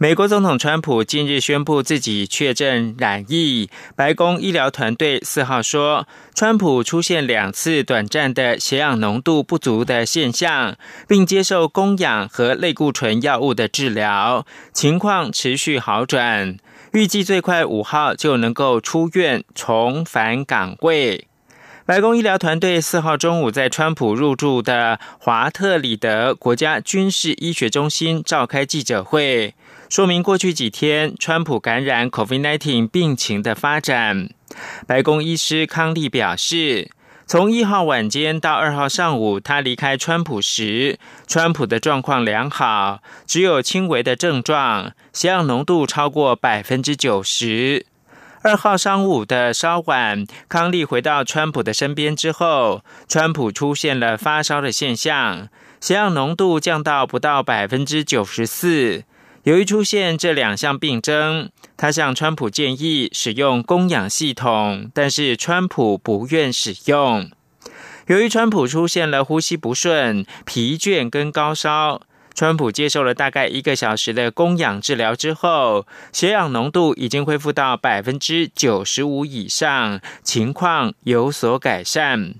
美国总统川普近日宣布自己确诊染疫。白宫医疗团队四号说，川普出现两次短暂的血氧浓度不足的现象，并接受供氧和类固醇药物的治疗，情况持续好转，预计最快五号就能够出院重返岗位。白宫医疗团队四号中午在川普入住的华特里德国家军事医学中心召开记者会。说明过去几天川普感染 COVID-19 病情的发展。白宫医师康利表示，从一号晚间到二号上午，他离开川普时，川普的状况良好，只有轻微的症状，血氧浓度超过百分之九十。二号上午的稍晚，康利回到川普的身边之后，川普出现了发烧的现象，血氧浓度降到不到百分之九十四。由于出现这两项病症，他向川普建议使用供氧系统，但是川普不愿使用。由于川普出现了呼吸不顺、疲倦跟高烧，川普接受了大概一个小时的供氧治疗之后，血氧浓度已经恢复到百分之九十五以上，情况有所改善。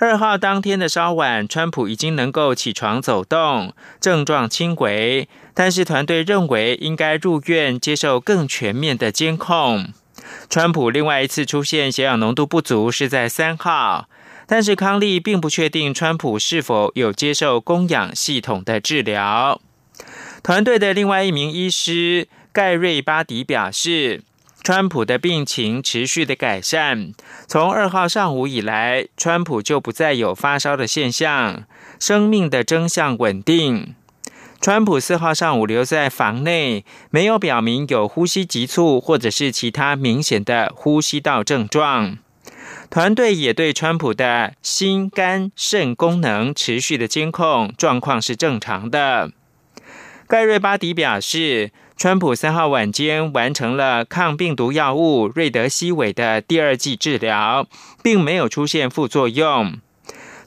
二号当天的稍晚，川普已经能够起床走动，症状轻微，但是团队认为应该入院接受更全面的监控。川普另外一次出现血氧浓度不足是在三号，但是康利并不确定川普是否有接受供氧系统的治疗。团队的另外一名医师盖瑞巴迪表示。川普的病情持续的改善，从二号上午以来，川普就不再有发烧的现象，生命的征象稳定。川普四号上午留在房内，没有表明有呼吸急促或者是其他明显的呼吸道症状。团队也对川普的心、肝、肾功能持续的监控，状况是正常的。盖瑞巴迪表示。川普三号晚间完成了抗病毒药物瑞德西韦的第二剂治疗，并没有出现副作用。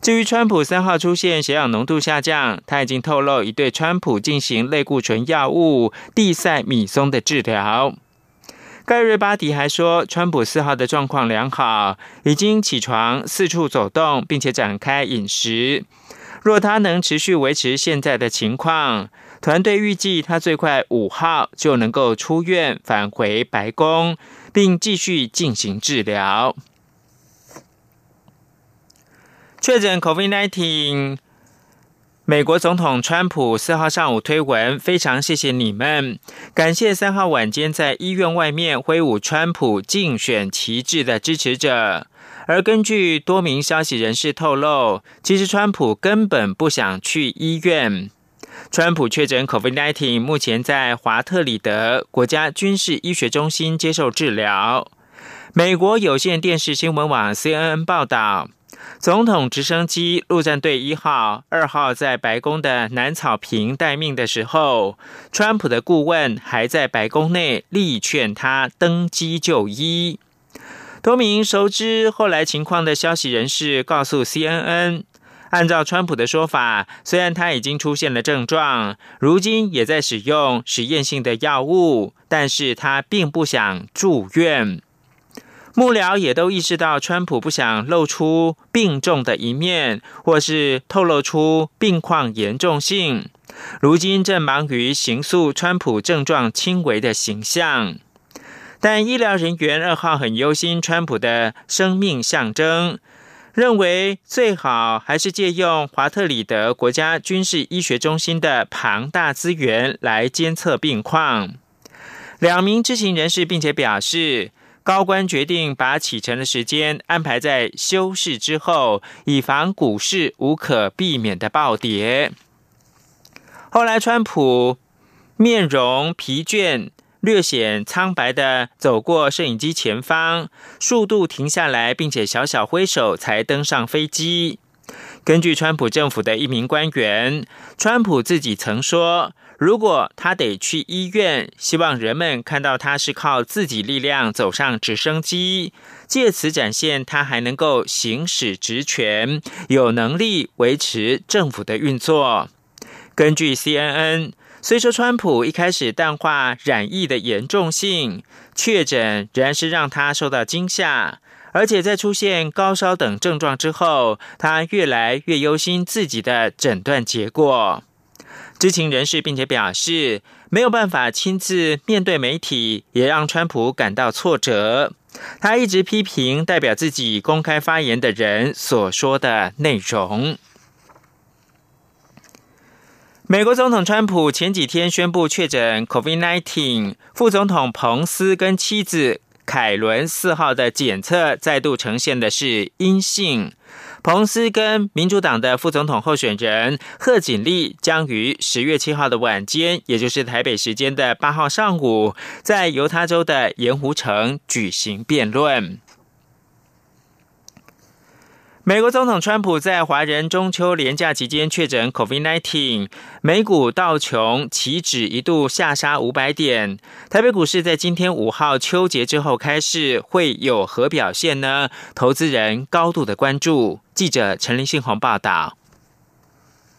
至于川普三号出现血氧浓度下降，他已经透露已对川普进行类固醇药物地塞米松的治疗。盖瑞巴迪还说，川普四号的状况良好，已经起床四处走动，并且展开饮食。若他能持续维持现在的情况，团队预计他最快五号就能够出院返回白宫，并继续进行治疗。确诊 COVID-19，美国总统川普四号上午推文，非常谢谢你们，感谢三号晚间在医院外面挥舞川普竞选旗帜的支持者。而根据多名消息人士透露，其实川普根本不想去医院。川普确诊 COVID-19，目前在华特里德国家军事医学中心接受治疗。美国有线电视新闻网 CNN 报道，总统直升机陆战队一号、二号在白宫的南草坪待命的时候，川普的顾问还在白宫内力劝他登机就医。多名熟知后来情况的消息人士告诉 CNN。按照川普的说法，虽然他已经出现了症状，如今也在使用实验性的药物，但是他并不想住院。幕僚也都意识到，川普不想露出病重的一面，或是透露出病况严重性，如今正忙于形塑川普症状轻微的形象。但医疗人员二号很忧心川普的生命象征。认为最好还是借用华特里德国家军事医学中心的庞大资源来监测病况。两名知情人士并且表示，高官决定把启程的时间安排在休市之后，以防股市无可避免的暴跌。后来，川普面容疲倦。略显苍白的走过摄影机前方，数度停下来，并且小小挥手，才登上飞机。根据川普政府的一名官员，川普自己曾说，如果他得去医院，希望人们看到他是靠自己力量走上直升机，借此展现他还能够行使职权，有能力维持政府的运作。根据 CNN，虽说川普一开始淡化染疫的严重性，确诊仍然是让他受到惊吓。而且在出现高烧等症状之后，他越来越忧心自己的诊断结果。知情人士并且表示，没有办法亲自面对媒体，也让川普感到挫折。他一直批评代表自己公开发言的人所说的内容。美国总统川普前几天宣布确诊 COVID-19，副总统彭斯跟妻子。凯伦四号的检测再度呈现的是阴性。彭斯跟民主党的副总统候选人贺锦丽将于十月七号的晚间，也就是台北时间的八号上午，在犹他州的盐湖城举行辩论。美国总统川普在华人中秋连假期间确诊 COVID-19，美股道琼期指一度下杀五百点。台北股市在今天五号秋节之后开市，会有何表现呢？投资人高度的关注。记者陈林信宏报道。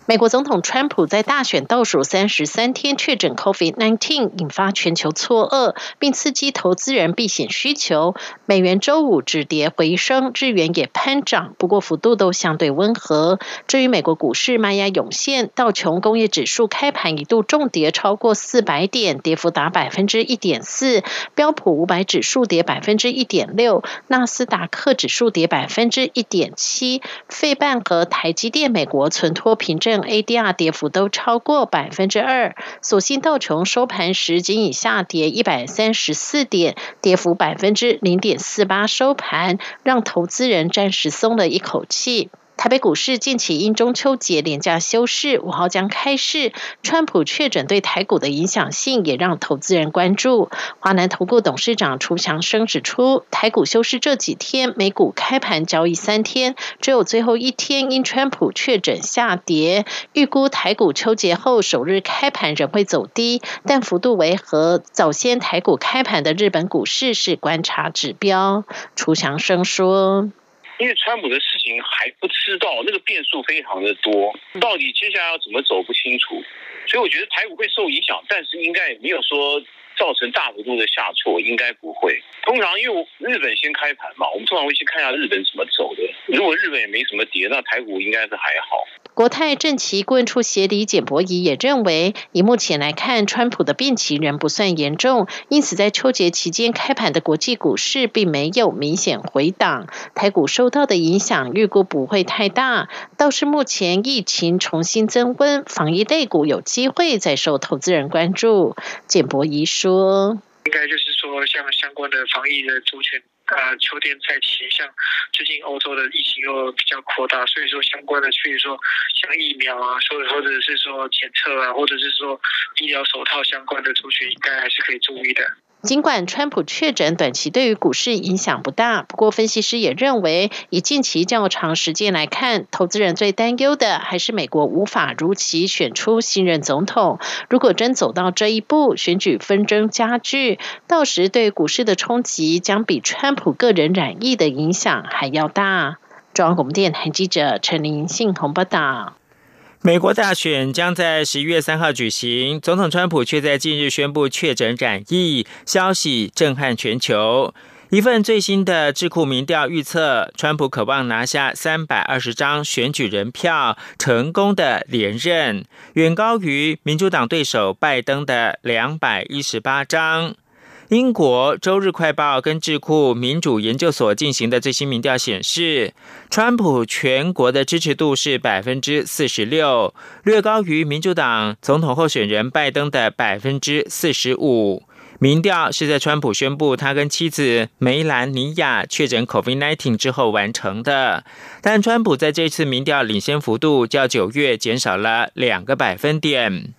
美国总统川普在大选倒数三十三天确诊 COVID-19，引发全球错愕，并刺激投资人避险需求。美元周五止跌回升，日元也攀涨，不过幅度都相对温和。至于美国股市，卖压涌现，道琼工业指数开盘一度重跌超过四百点，跌幅达百分之一点四；标普五百指数跌百分之一点六，纳斯达克指数跌百分之一点七，费半和台积电美国存托凭证。ADR 跌幅都超过百分之二，所幸道琼收盘时仅以下跌一百三十四点，跌幅百分之零点四八收盘，让投资人暂时松了一口气。台北股市近期因中秋节连假休市，五号将开市。川普确诊对台股的影响性也让投资人关注。华南投顾董事长楚祥生指出，台股休市这几天，美股开盘交易三天，只有最后一天因川普确诊下跌。预估台股秋节后首日开盘仍会走低，但幅度为何？早先台股开盘的日本股市是观察指标。楚祥生说。因为川普的事情还不知道，那个变数非常的多，到底接下来要怎么走不清楚，所以我觉得台股会受影响，但是应该也没有说造成大幅度的下挫，应该不会。通常因为日本先开盘嘛，我们通常会先看一下日本怎么走的。如果日本也没什么跌，那台股应该是还好。国泰正奇顾问处协理简博仪也认为，以目前来看，川普的病情仍不算严重，因此在秋节期间开盘的国际股市并没有明显回档，台股受到的影响预估不会太大。倒是目前疫情重新增温，防疫类股有机会再受投资人关注。简博仪说：“应该就是说，像相关的防疫的族群。”啊，秋天在起，像最近欧洲的疫情又比较扩大，所以说相关的，比如说像疫苗啊，或者或者是说检测啊，或者是说医疗手套相关的族群，应该还是可以注意的。尽管川普确诊短期对于股市影响不大，不过分析师也认为，以近期较长时间来看，投资人最担忧的还是美国无法如期选出新任总统。如果真走到这一步，选举纷争加剧，到时对股市的冲击将比川普个人染疫的影响还要大。中央广播电台记者陈林信鸿报道。美国大选将在十一月三号举行，总统川普却在近日宣布确诊染疫，消息震撼全球。一份最新的智库民调预测，川普渴望拿下三百二十张选举人票，成功的连任，远高于民主党对手拜登的两百一十八张。英国《周日快报》跟智库民主研究所进行的最新民调显示，川普全国的支持度是百分之四十六，略高于民主党总统候选人拜登的百分之四十五。民调是在川普宣布他跟妻子梅兰妮亚确诊 COVID-19 之后完成的，但川普在这次民调领先幅度较九月减少了两个百分点。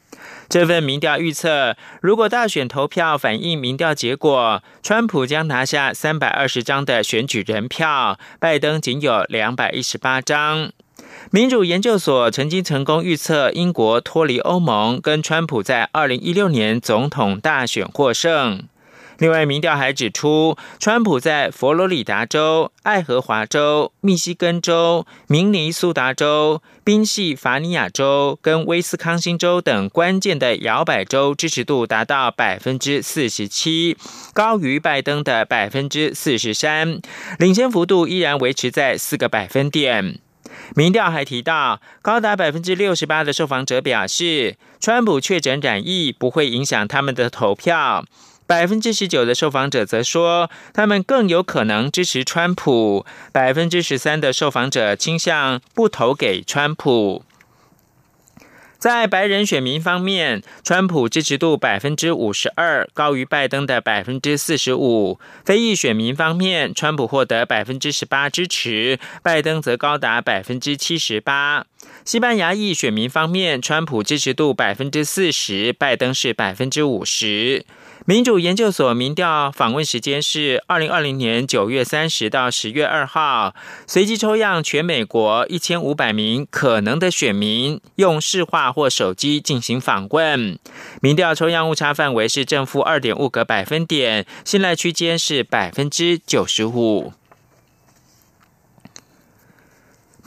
这份民调预测，如果大选投票反映民调结果，川普将拿下三百二十张的选举人票，拜登仅有两百一十八张。民主研究所曾经成功预测英国脱离欧盟，跟川普在二零一六年总统大选获胜。另外，民调还指出，川普在佛罗里达州、爱荷华州、密西根州、明尼苏达州、宾夕法尼亚州跟威斯康星州等关键的摇摆州支持度达到百分之四十七，高于拜登的百分之四十三，领先幅度依然维持在四个百分点。民调还提到，高达百分之六十八的受访者表示，川普确诊染疫不会影响他们的投票。百分之十九的受访者则说，他们更有可能支持川普。百分之十三的受访者倾向不投给川普。在白人选民方面，川普支持度百分之五十二，高于拜登的百分之四十五。非裔选民方面，川普获得百分之十八支持，拜登则高达百分之七十八。西班牙裔选民方面，川普支持度百分之四十，拜登是百分之五十。民主研究所民调访问时间是二零二零年九月三十到十月二号，随机抽样全美国一千五百名可能的选民，用视话或手机进行访问。民调抽样误差范围是正负二点五个百分点，信赖区间是百分之九十五。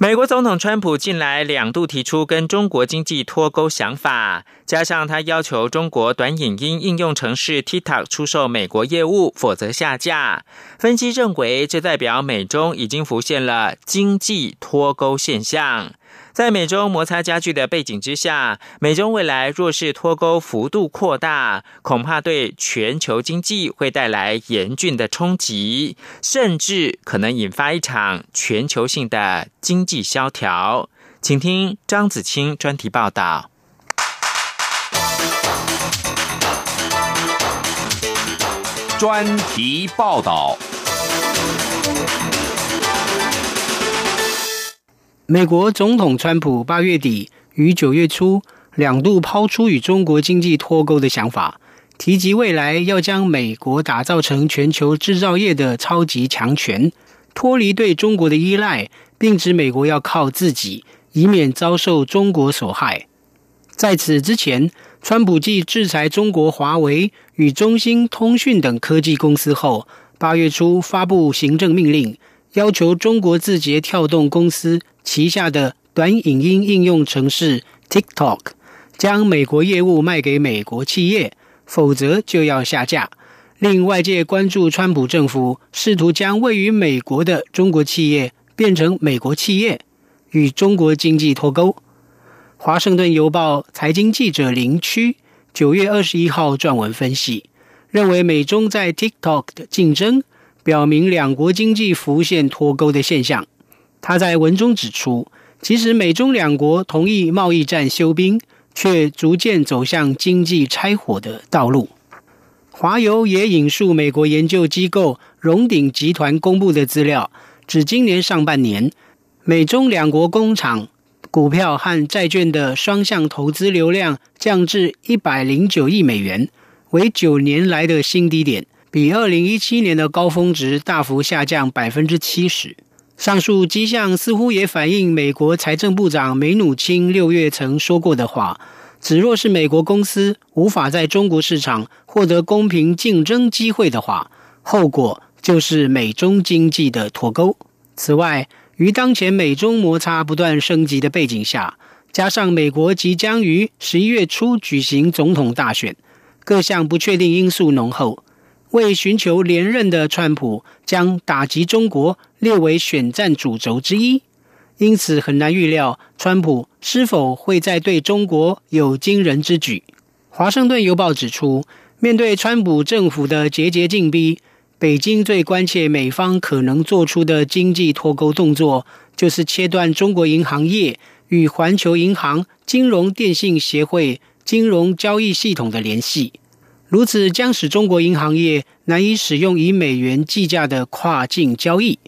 美国总统川普近来两度提出跟中国经济脱钩想法，加上他要求中国短影音应用程式 TikTok 出售美国业务，否则下架。分析认为，这代表美中已经浮现了经济脱钩现象。在美中摩擦加剧的背景之下，美中未来若是脱钩幅度扩大，恐怕对全球经济会带来严峻的冲击，甚至可能引发一场全球性的经济萧条。请听张子清专题报道。专题报道。美国总统川普八月底与九月初两度抛出与中国经济脱钩的想法，提及未来要将美国打造成全球制造业的超级强权，脱离对中国的依赖，并指美国要靠自己，以免遭受中国所害。在此之前，川普继制裁中国华为与中兴通讯等科技公司后，八月初发布行政命令。要求中国字节跳动公司旗下的短影音应用程式 TikTok 将美国业务卖给美国企业，否则就要下架。令外界关注，川普政府试图将位于美国的中国企业变成美国企业，与中国经济脱钩。华盛顿邮报财经记者林区九月二十一号撰文分析，认为美中在 TikTok 的竞争。表明两国经济浮现脱钩的现象。他在文中指出，即使美中两国同意贸易战休兵，却逐渐走向经济拆伙的道路。华油也引述美国研究机构荣鼎集团公布的资料，指今年上半年，美中两国工厂股票和债券的双向投资流量降至一百零九亿美元，为九年来的新低点。比二零一七年的高峰值大幅下降百分之七十。上述迹象似乎也反映美国财政部长梅努钦六月曾说过的话：，指若是美国公司无法在中国市场获得公平竞争机会的话，后果就是美中经济的脱钩。此外，于当前美中摩擦不断升级的背景下，加上美国即将于十一月初举行总统大选，各项不确定因素浓厚。为寻求连任的川普将打击中国列为选战主轴之一，因此很难预料川普是否会在对中国有惊人之举。华盛顿邮报指出，面对川普政府的节节进逼，北京最关切美方可能做出的经济脱钩动作，就是切断中国银行业与环球银行、金融电信协会金融交易系统的联系。如此将使中国银行业难以使用以美元计价的跨境交易。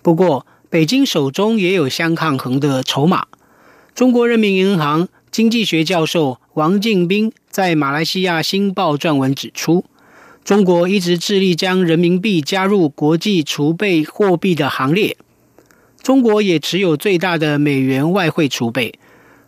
不过，北京手中也有相抗衡的筹码。中国人民银行经济学教授王敬斌在马来西亚《新报》撰文指出，中国一直致力将人民币加入国际储备货币的行列。中国也持有最大的美元外汇储备。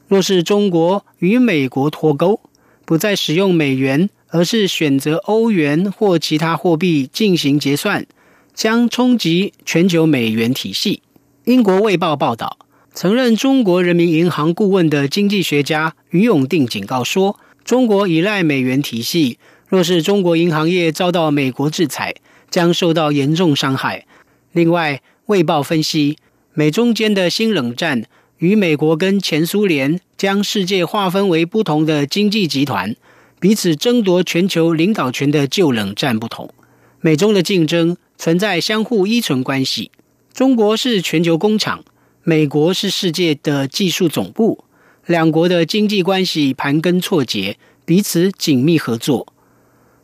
若是中国与美国脱钩，不再使用美元，而是选择欧元或其他货币进行结算，将冲击全球美元体系。英国《卫报》报道，曾任中国人民银行顾问的经济学家于永定警告说：“中国依赖美元体系，若是中国银行业遭到美国制裁，将受到严重伤害。”另外，《卫报》分析，美中间的新冷战与美国跟前苏联将世界划分为不同的经济集团，彼此争夺全球领导权的旧冷战不同。美中的竞争存在相互依存关系。中国是全球工厂，美国是世界的技术总部，两国的经济关系盘根错节，彼此紧密合作。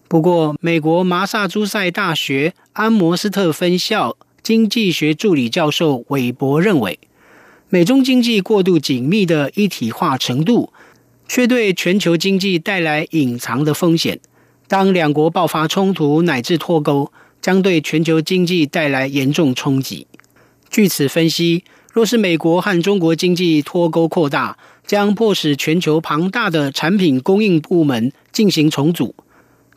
不过，美国麻萨诸塞大学安摩斯特分校经济学助理教授韦伯认为，美中经济过度紧密的一体化程度，却对全球经济带来隐藏的风险。当两国爆发冲突乃至脱钩，将对全球经济带来严重冲击。据此分析，若是美国和中国经济脱钩扩大，将迫使全球庞大的产品供应部门进行重组。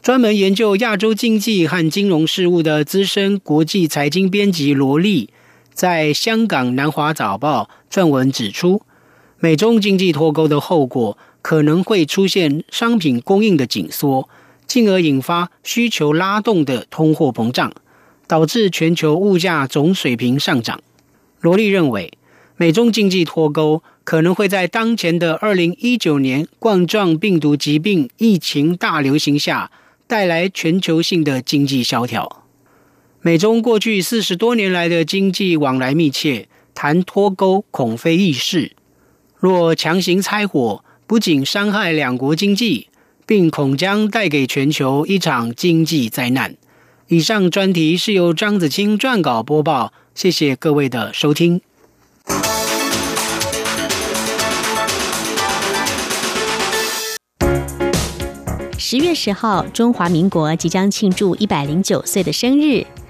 专门研究亚洲经济和金融事务的资深国际财经编辑罗莉，在香港南华早报撰文指出，美中经济脱钩的后果可能会出现商品供应的紧缩，进而引发需求拉动的通货膨胀。导致全球物价总水平上涨。罗莉认为，美中经济脱钩可能会在当前的二零一九年冠状病毒疾病疫情大流行下带来全球性的经济萧条。美中过去四十多年来的经济往来密切，谈脱钩恐非易事。若强行拆伙，不仅伤害两国经济，并恐将带给全球一场经济灾难。以上专题是由张子清撰稿播报，谢谢各位的收听。十月十号，中华民国即将庆祝一百零九岁的生日。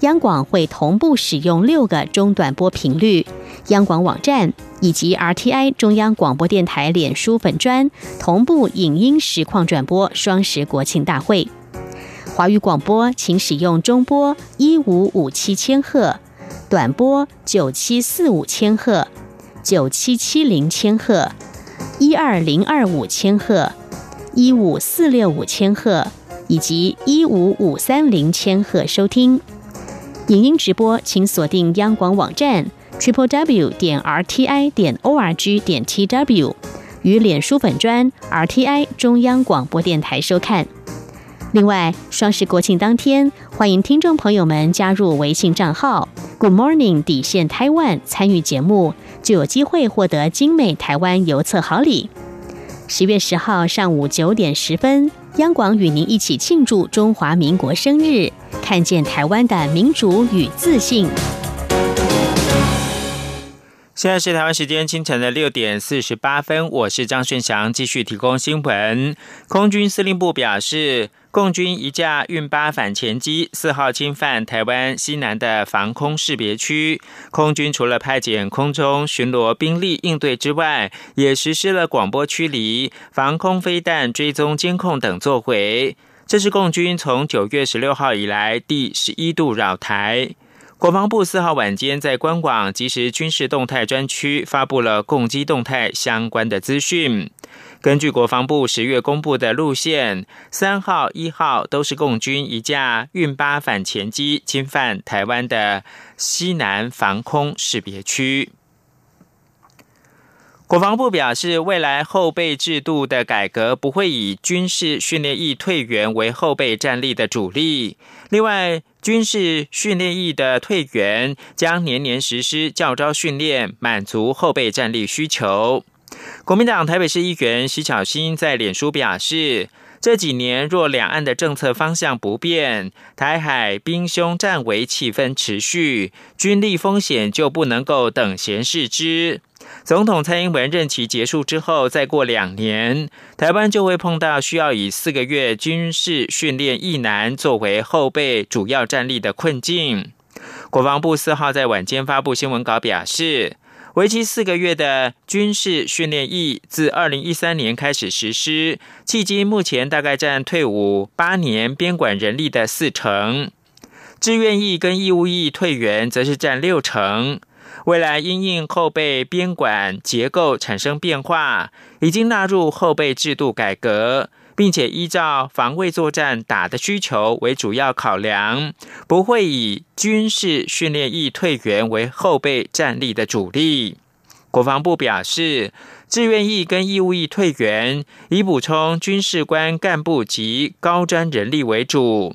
央广会同步使用六个中短波频率，央广网站。以及 RTI 中央广播电台脸书粉专同步影音实况转播双十国庆大会。华语广播请使用中波一五五七千赫，短波九七四五千赫、九七七零千赫、一二零二五千赫、一五四六五千赫以及一五五三零千赫收听。影音直播请锁定央广网站。triple w 点 r t i 点 o r g 点 t w 与脸书粉专 r t i 中央广播电台收看。另外，双十国庆当天，欢迎听众朋友们加入微信账号 Good Morning 底线台湾参与节目，就有机会获得精美台湾邮册好礼。十月十号上午九点十分，央广与您一起庆祝中华民国生日，看见台湾的民主与自信。现在是台湾时间清晨的六点四十八分，我是张顺祥，继续提供新闻。空军司令部表示，共军一架运八反潜机四号侵犯台湾西南的防空识别区，空军除了派遣空中巡逻兵力应对之外，也实施了广播驱离、防空飞弹追踪监控等作为。这是共军从九月十六号以来第十一度绕台。国防部四号晚间在官网即时军事动态专区发布了攻击动态相关的资讯。根据国防部十月公布的路线，三号、一号都是共军一架运八反潜机侵犯台湾的西南防空识别区。国防部表示，未来后备制度的改革不会以军事训练役退员为后备战力的主力。另外，军事训练役的退员将年年实施教招训练，满足后备战力需求。国民党台北市议员徐巧芯在脸书表示，这几年若两岸的政策方向不变，台海兵凶战危气氛持续，军力风险就不能够等闲视之。总统蔡英文任期结束之后，再过两年，台湾就会碰到需要以四个月军事训练役男作为后备主要战力的困境。国防部四号在晚间发布新闻稿表示。为期四个月的军事训练役自二零一三年开始实施，迄今目前大概占退伍八年编管人力的四成。志愿役跟义务役退员则是占六成。未来因应后备编管结构产生变化，已经纳入后备制度改革。并且依照防卫作战打的需求为主要考量，不会以军事训练役退员为后备战力的主力。国防部表示，志愿役跟义务役退员以补充军事官干部及高专人力为主。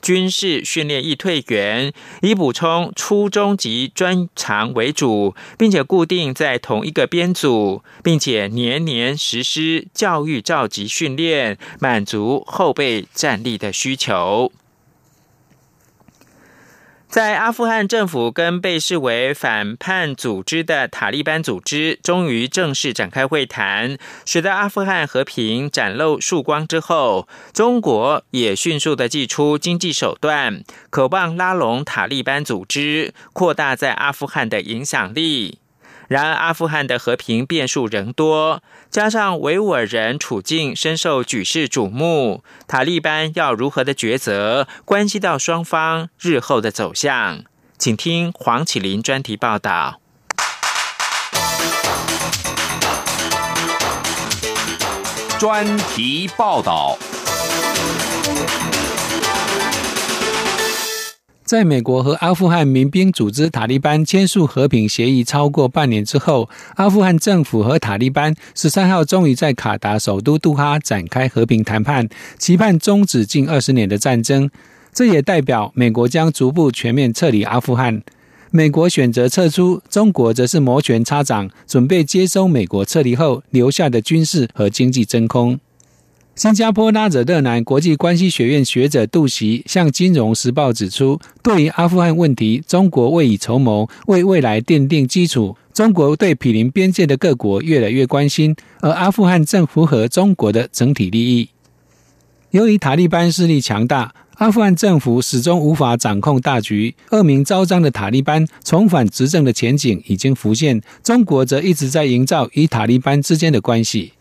军事训练役退员以补充初中级专长为主，并且固定在同一个编组，并且年年实施教育召集训练，满足后备战力的需求。在阿富汗政府跟被视为反叛组织的塔利班组织终于正式展开会谈，使得阿富汗和平展露曙光之后，中国也迅速的祭出经济手段，渴望拉拢塔利班组织，扩大在阿富汗的影响力。然而，阿富汗的和平变数仍多，加上维吾尔人处境深受举世瞩目，塔利班要如何的抉择，关系到双方日后的走向。请听黄启林专题报道。专题报道。在美国和阿富汗民兵组织塔利班签署和平协议超过半年之后，阿富汗政府和塔利班十三号终于在卡达首都杜哈展开和平谈判，期盼终止近二十年的战争。这也代表美国将逐步全面撤离阿富汗。美国选择撤出，中国则是摩拳擦掌，准备接收美国撤离后留下的军事和经济真空。新加坡拉惹勒南国际关系学院学者杜袭向《金融时报》指出，对于阿富汗问题，中国未雨绸缪，为未来奠定基础。中国对毗邻边界的各国越来越关心，而阿富汗正符合中国的整体利益。由于塔利班势力强大，阿富汗政府始终无法掌控大局，恶名昭彰的塔利班重返执政的前景已经浮现。中国则一直在营造与塔利班之间的关系。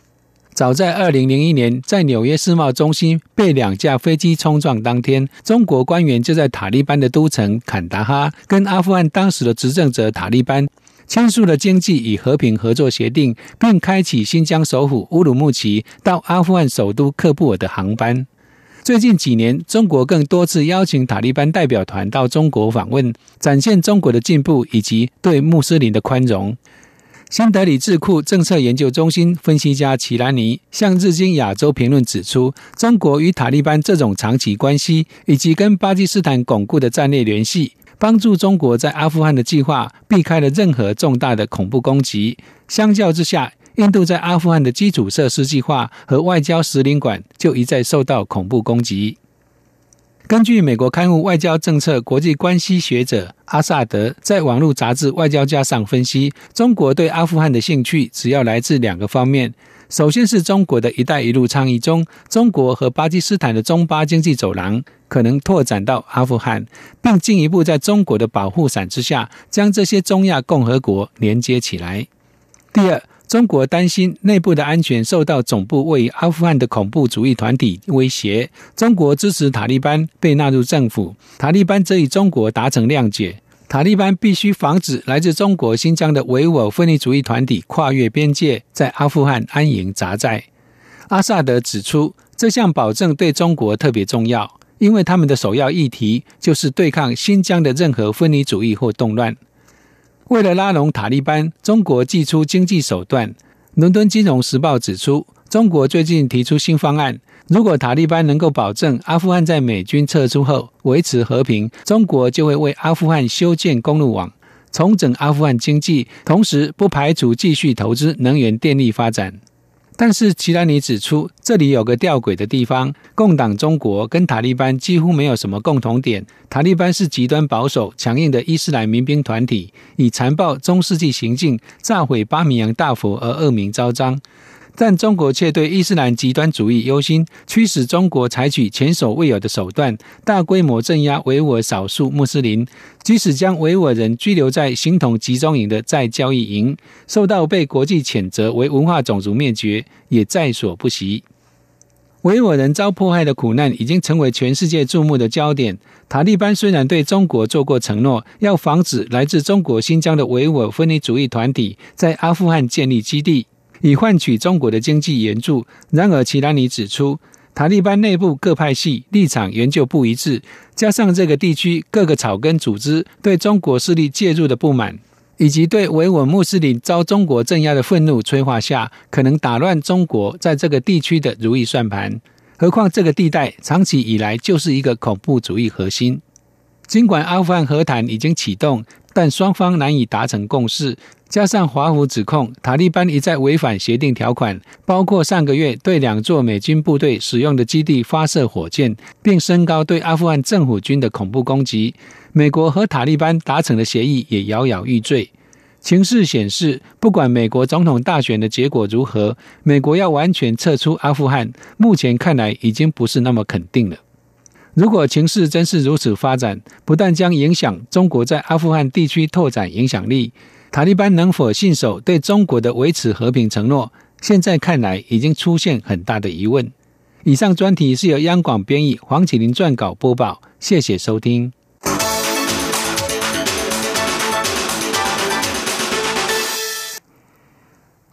早在二零零一年，在纽约世贸中心被两架飞机冲撞当天，中国官员就在塔利班的都城坎达哈，跟阿富汗当时的执政者塔利班签署了经济与和平合作协定，并开启新疆首府乌鲁木齐到阿富汗首都喀布尔的航班。最近几年，中国更多次邀请塔利班代表团到中国访问，展现中国的进步以及对穆斯林的宽容。新德里智库政策研究中心分析家齐兰尼向《日经亚洲评论》指出，中国与塔利班这种长期关系，以及跟巴基斯坦巩固的战略联系，帮助中国在阿富汗的计划避开了任何重大的恐怖攻击。相较之下，印度在阿富汗的基础设施计划和外交使领馆就一再受到恐怖攻击。根据美国刊物《外交政策国际关系》学者阿萨德在网络杂志《外交家》上分析，中国对阿富汗的兴趣主要来自两个方面。首先是中国的一带一路倡议中，中国和巴基斯坦的中巴经济走廊可能拓展到阿富汗，并进一步在中国的保护伞之下，将这些中亚共和国连接起来。第二。中国担心内部的安全受到总部位于阿富汗的恐怖主义团体威胁。中国支持塔利班被纳入政府，塔利班则与中国达成谅解。塔利班必须防止来自中国新疆的维吾尔分离主义团体跨越边界，在阿富汗安营扎寨。阿萨德指出，这项保证对中国特别重要，因为他们的首要议题就是对抗新疆的任何分离主义或动乱。为了拉拢塔利班，中国祭出经济手段。伦敦金融时报指出，中国最近提出新方案：如果塔利班能够保证阿富汗在美军撤出后维持和平，中国就会为阿富汗修建公路网，重整阿富汗经济，同时不排除继续投资能源电力发展。但是齐兰尼指出，这里有个吊诡的地方：共党中国跟塔利班几乎没有什么共同点。塔利班是极端保守、强硬的伊斯兰民兵团体，以残暴中世纪行径炸毁巴米扬大佛而恶名昭彰。但中国却对伊斯兰极端主义忧心，驱使中国采取前所未有的手段，大规模镇压维吾尔少数穆斯林，即使将维吾尔人拘留在形同集中营的再交易营，受到被国际谴责为文化种族灭绝，也在所不惜。维吾尔人遭迫害的苦难已经成为全世界注目的焦点。塔利班虽然对中国做过承诺，要防止来自中国新疆的维吾尔分离主义团体在阿富汗建立基地。以换取中国的经济援助。然而，齐拉尼指出，塔利班内部各派系立场研究不一致，加上这个地区各个草根组织对中国势力介入的不满，以及对维稳穆斯林遭中国镇压的愤怒催化下，可能打乱中国在这个地区的如意算盘。何况，这个地带长期以来就是一个恐怖主义核心。尽管阿富汗和谈已经启动，但双方难以达成共识。加上华府指控塔利班一再违反协定条款，包括上个月对两座美军部队使用的基地发射火箭，并升高对阿富汗政府军的恐怖攻击，美国和塔利班达成的协议也摇摇欲坠。情势显示，不管美国总统大选的结果如何，美国要完全撤出阿富汗，目前看来已经不是那么肯定了。如果情势真是如此发展，不但将影响中国在阿富汗地区拓展影响力。塔利班能否信守对中国的维持和平承诺？现在看来已经出现很大的疑问。以上专题是由央广编译，黄启林撰稿播报。谢谢收听。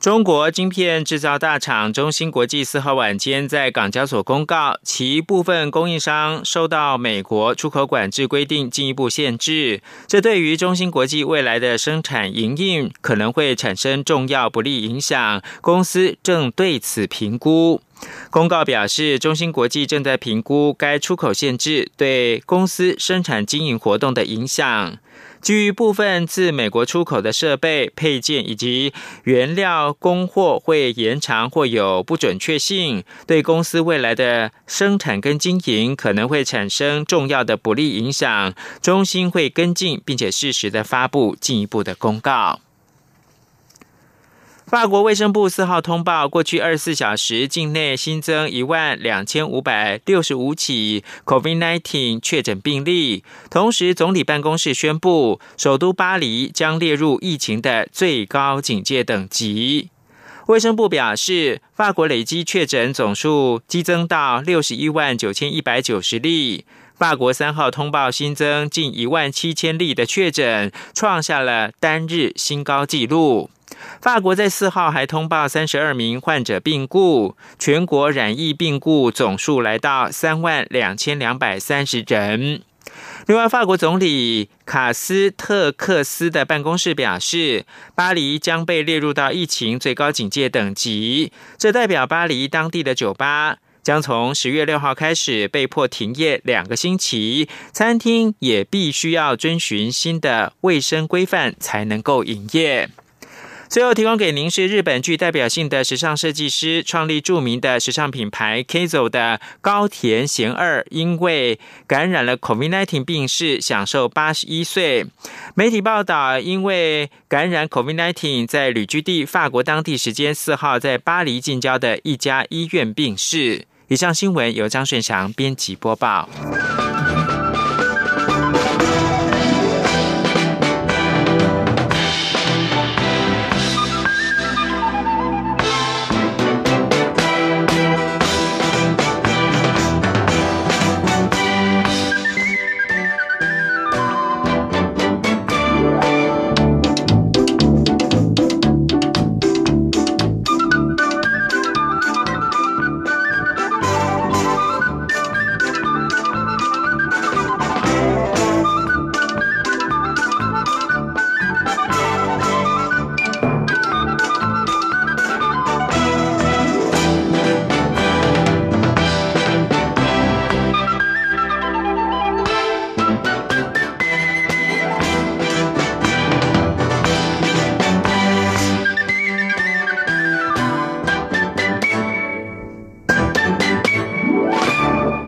中国晶片制造大厂中芯国际四号晚间在港交所公告，其部分供应商受到美国出口管制规定进一步限制，这对于中芯国际未来的生产营运可能会产生重要不利影响。公司正对此评估。公告表示，中芯国际正在评估该出口限制对公司生产经营活动的影响。基于部分自美国出口的设备配件以及原料供货会延长或有不准确性，对公司未来的生产跟经营可能会产生重要的不利影响。中心会跟进，并且适时的发布进一步的公告。法国卫生部四号通报，过去二十四小时境内新增一万两千五百六十五起 COVID-19 确诊病例。同时，总理办公室宣布，首都巴黎将列入疫情的最高警戒等级。卫生部表示，法国累计确诊总数激增到六十一万九千一百九十例。法国三号通报新增近一万七千例的确诊，创下了单日新高纪录。法国在四号还通报三十二名患者病故，全国染疫病故总数来到三万两千两百三十人。另外，法国总理卡斯特克斯的办公室表示，巴黎将被列入到疫情最高警戒等级，这代表巴黎当地的酒吧将从十月六号开始被迫停业两个星期，餐厅也必须要遵循新的卫生规范才能够营业。最后提供给您是日本具代表性的时尚设计师，创立著名的时尚品牌 KAZO 的高田贤二，因为感染了 COVID-19 病逝，享受八十一岁。媒体报道，因为感染 COVID-19，在旅居地法国当地时间四号在巴黎近郊的一家医院病逝。以上新闻由张顺祥编辑播报。